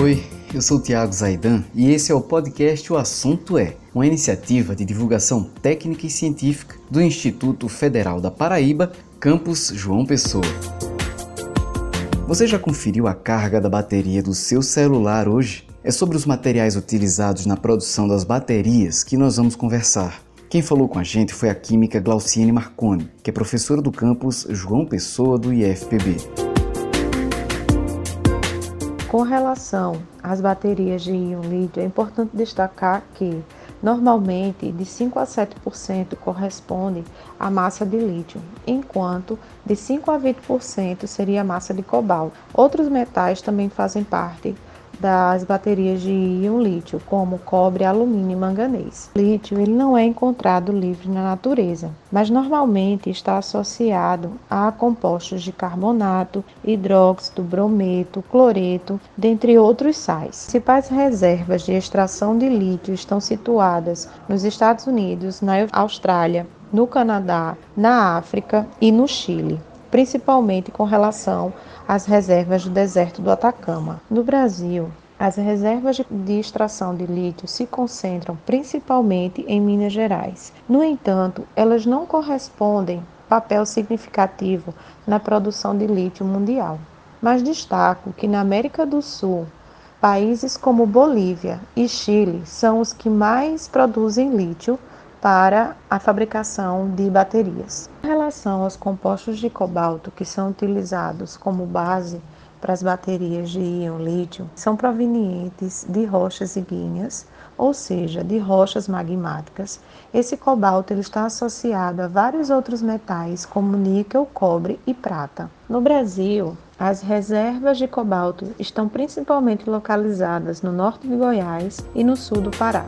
Oi, eu sou o Tiago Zaidan e esse é o podcast O Assunto É, uma iniciativa de divulgação técnica e científica do Instituto Federal da Paraíba, campus João Pessoa. Você já conferiu a carga da bateria do seu celular hoje? É sobre os materiais utilizados na produção das baterias que nós vamos conversar. Quem falou com a gente foi a química Glauciane Marconi, que é professora do campus João Pessoa do IFPB. Com relação às baterias de íon lítio, é importante destacar que normalmente de 5 a 7% corresponde à massa de lítio, enquanto de 5 a 20% seria a massa de cobalto. Outros metais também fazem parte das baterias de íon lítio, como cobre, alumínio e manganês. O lítio ele não é encontrado livre na natureza, mas normalmente está associado a compostos de carbonato, hidróxido, brometo, cloreto, dentre outros sais. As principais reservas de extração de lítio estão situadas nos Estados Unidos, na Austrália, no Canadá, na África e no Chile principalmente com relação às reservas do deserto do Atacama. No Brasil, as reservas de extração de lítio se concentram principalmente em Minas Gerais. No entanto, elas não correspondem papel significativo na produção de lítio mundial. Mas destaco que na América do Sul, países como Bolívia e Chile são os que mais produzem lítio para a fabricação de baterias. Em relação aos compostos de cobalto que são utilizados como base para as baterias de íon lítio, são provenientes de rochas ígneas, ou seja, de rochas magmáticas. Esse cobalto ele está associado a vários outros metais, como níquel, cobre e prata. No Brasil, as reservas de cobalto estão principalmente localizadas no norte de Goiás e no sul do Pará.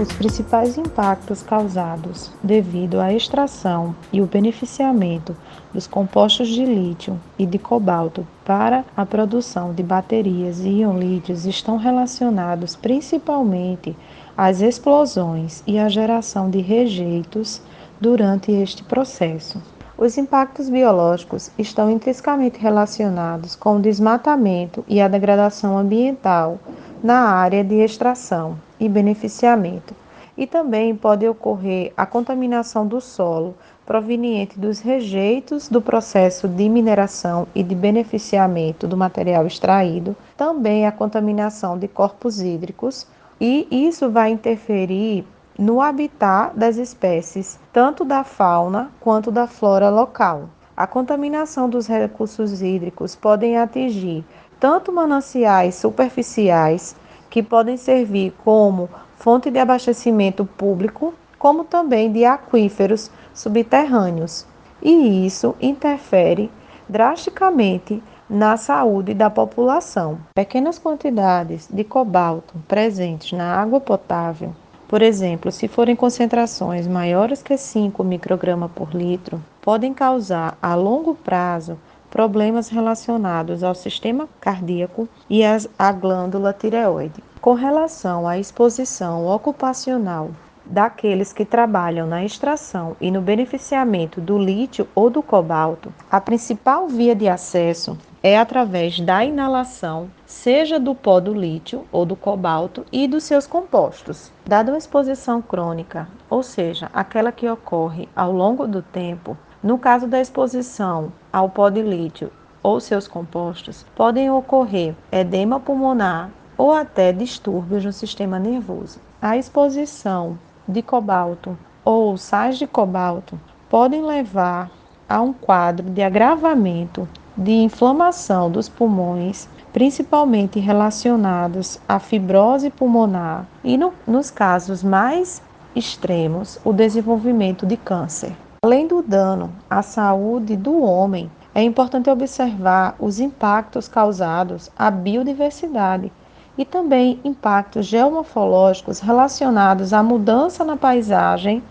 Os principais impactos causados devido à extração e o beneficiamento dos compostos de lítio e de cobalto para a produção de baterias e íon lítios estão relacionados principalmente às explosões e à geração de rejeitos durante este processo. Os impactos biológicos estão intrinsecamente relacionados com o desmatamento e a degradação ambiental na área de extração e beneficiamento. E também pode ocorrer a contaminação do solo proveniente dos rejeitos do processo de mineração e de beneficiamento do material extraído, também a contaminação de corpos hídricos, e isso vai interferir no habitat das espécies, tanto da fauna quanto da flora local. A contaminação dos recursos hídricos podem atingir tanto mananciais superficiais que podem servir como fonte de abastecimento público, como também de aquíferos subterrâneos. E isso interfere drasticamente na saúde da população. Pequenas quantidades de cobalto presentes na água potável, por exemplo, se forem concentrações maiores que 5 microgramas por litro, podem causar a longo prazo problemas relacionados ao sistema cardíaco e à glândula tireoide. Com relação à exposição ocupacional daqueles que trabalham na extração e no beneficiamento do lítio ou do cobalto, a principal via de acesso é através da inalação, seja do pó do lítio ou do cobalto e dos seus compostos. Dada a exposição crônica, ou seja, aquela que ocorre ao longo do tempo, no caso da exposição ao pó de lítio ou seus compostos, podem ocorrer edema pulmonar ou até distúrbios no sistema nervoso. A exposição de cobalto ou sais de cobalto podem levar a um quadro de agravamento de inflamação dos pulmões, principalmente relacionados à fibrose pulmonar e, no, nos casos mais extremos, o desenvolvimento de câncer. Além do dano à saúde do homem, é importante observar os impactos causados à biodiversidade e também impactos geomorfológicos relacionados à mudança na paisagem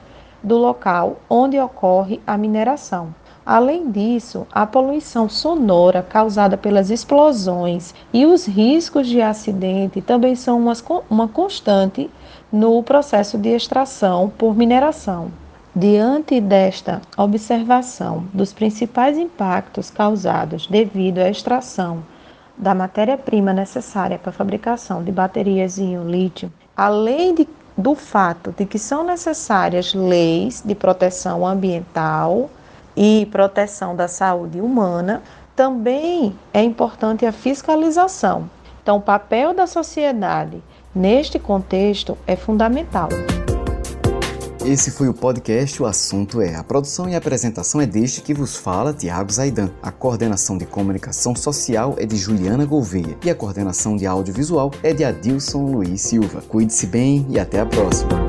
do local onde ocorre a mineração. Além disso, a poluição sonora causada pelas explosões e os riscos de acidente também são uma, constante no processo de extração por mineração. Diante desta observação dos principais impactos causados devido à extração da matéria-prima necessária para a fabricação de baterias em lítio, além de, do fato de que são necessárias leis de proteção ambiental e proteção da saúde humana, também é importante a fiscalização. Então, o papel da sociedade neste contexto é fundamental. Esse foi o podcast O Assunto É. A produção e apresentação é deste que vos fala, Tiago Zaidan. A coordenação de comunicação social é de Juliana Gouveia e a coordenação de audiovisual é de Adilson Luiz Silva. Cuide-se bem e até a próxima.